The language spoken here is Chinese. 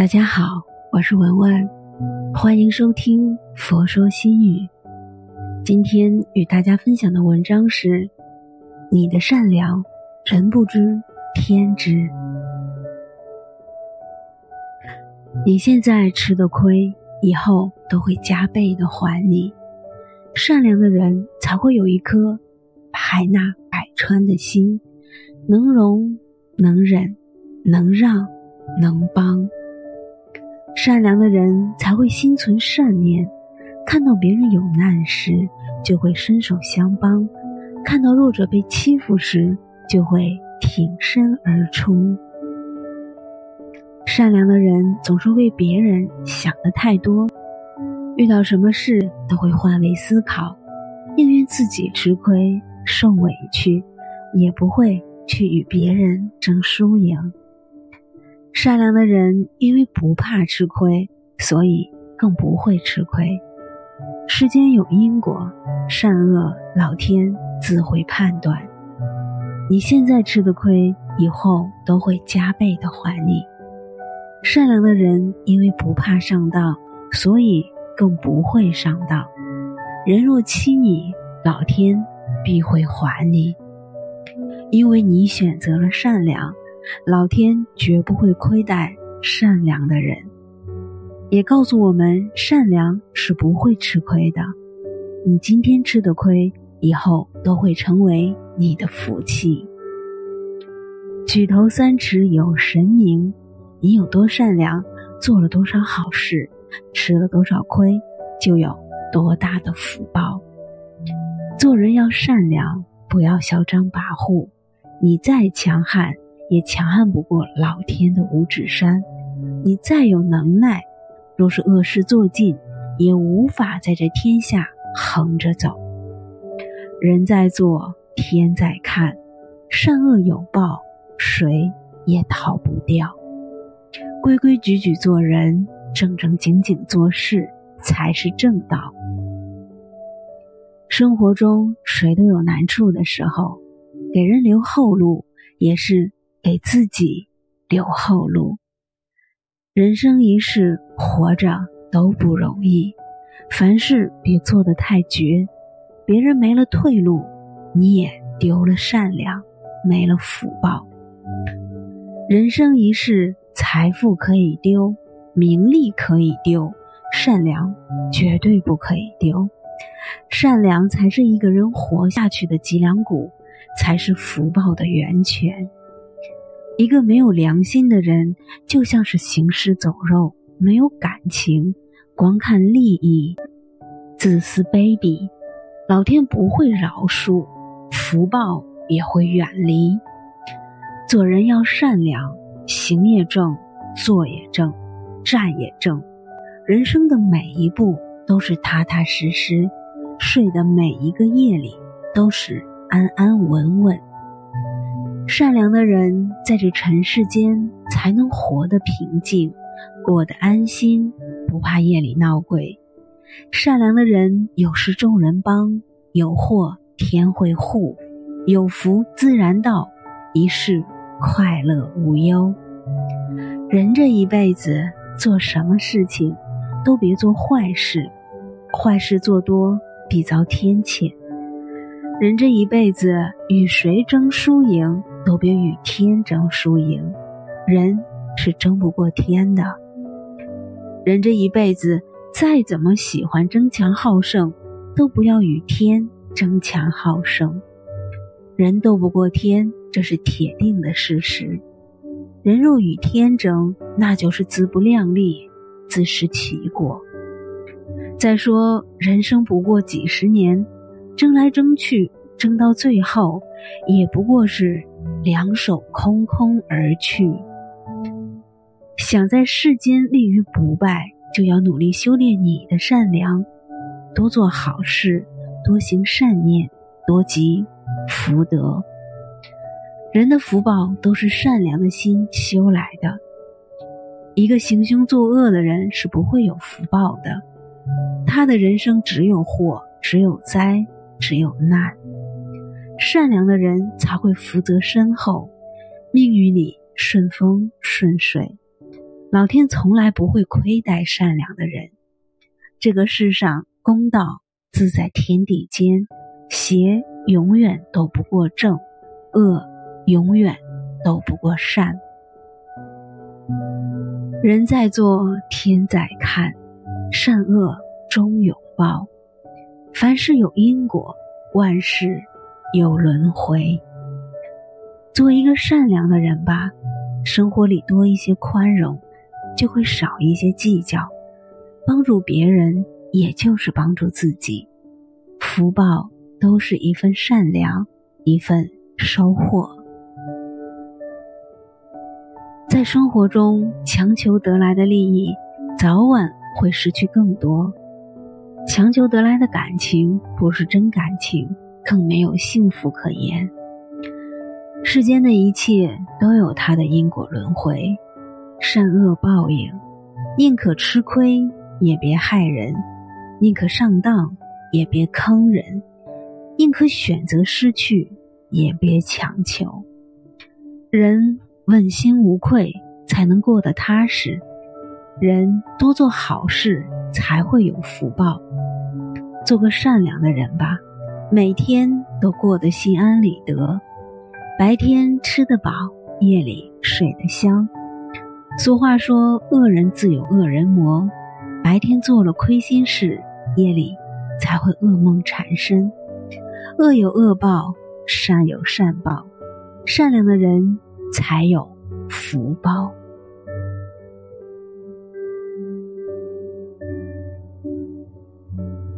大家好，我是文文，欢迎收听《佛说心语》。今天与大家分享的文章是：你的善良，人不知，天知。你现在吃的亏，以后都会加倍的还你。善良的人才会有一颗海纳百川的心，能容，能忍，能让，能帮。善良的人才会心存善念，看到别人有难时就会伸手相帮，看到弱者被欺负时就会挺身而出。善良的人总是为别人想的太多，遇到什么事都会换位思考，宁愿自己吃亏受委屈，也不会去与别人争输赢。善良的人因为不怕吃亏，所以更不会吃亏。世间有因果，善恶老天自会判断。你现在吃的亏，以后都会加倍的还你。善良的人因为不怕上当，所以更不会上当。人若欺你，老天必会还你，因为你选择了善良。老天绝不会亏待善良的人，也告诉我们善良是不会吃亏的。你今天吃的亏，以后都会成为你的福气。举头三尺有神明，你有多善良，做了多少好事，吃了多少亏，就有多大的福报。做人要善良，不要嚣张跋扈。你再强悍。也强悍不过老天的五指山。你再有能耐，若是恶事做尽，也无法在这天下横着走。人在做，天在看，善恶有报，谁也逃不掉。规规矩矩做人，正正经经做事，才是正道。生活中，谁都有难处的时候，给人留后路，也是。给自己留后路。人生一世，活着都不容易，凡事别做得太绝。别人没了退路，你也丢了善良，没了福报。人生一世，财富可以丢，名利可以丢，善良绝对不可以丢。善良才是一个人活下去的脊梁骨，才是福报的源泉。一个没有良心的人，就像是行尸走肉，没有感情，光看利益，自私卑鄙，老天不会饶恕，福报也会远离。做人要善良，行也正，坐也正，站也正，人生的每一步都是踏踏实实，睡的每一个夜里都是安安稳稳。善良的人在这尘世间才能活得平静，过得安心，不怕夜里闹鬼。善良的人有事众人帮，有祸天会护，有福自然到，一世快乐无忧。人这一辈子做什么事情，都别做坏事，坏事做多必遭天谴。人这一辈子与谁争输赢？都别与天争输赢，人是争不过天的。人这一辈子再怎么喜欢争强好胜，都不要与天争强好胜。人斗不过天，这是铁定的事实。人若与天争，那就是自不量力，自食其果。再说，人生不过几十年，争来争去，争到最后，也不过是。两手空空而去。想在世间立于不败，就要努力修炼你的善良，多做好事，多行善念，多积福德。人的福报都是善良的心修来的。一个行凶作恶的人是不会有福报的，他的人生只有祸，只有灾，只有难。善良的人才会福泽深厚，命运里顺风顺水。老天从来不会亏待善良的人。这个世上公道自在天地间，邪永远斗不过正，恶永远斗不过善。人在做，天在看，善恶终有报。凡事有因果，万事有轮回。做一个善良的人吧，生活里多一些宽容，就会少一些计较。帮助别人，也就是帮助自己。福报都是一份善良，一份收获。在生活中，强求得来的利益，早晚会失去更多。强求得来的感情，不是真感情，更没有幸福可言。世间的一切都有它的因果轮回，善恶报应，宁可吃亏也别害人，宁可上当也别坑人，宁可选择失去也别强求。人问心无愧，才能过得踏实；人多做好事，才会有福报。做个善良的人吧，每天都过得心安理得。白天吃得饱，夜里睡得香。俗话说：“恶人自有恶人磨。”白天做了亏心事，夜里才会噩梦缠身。恶有恶报，善有善报，善良的人才有福报。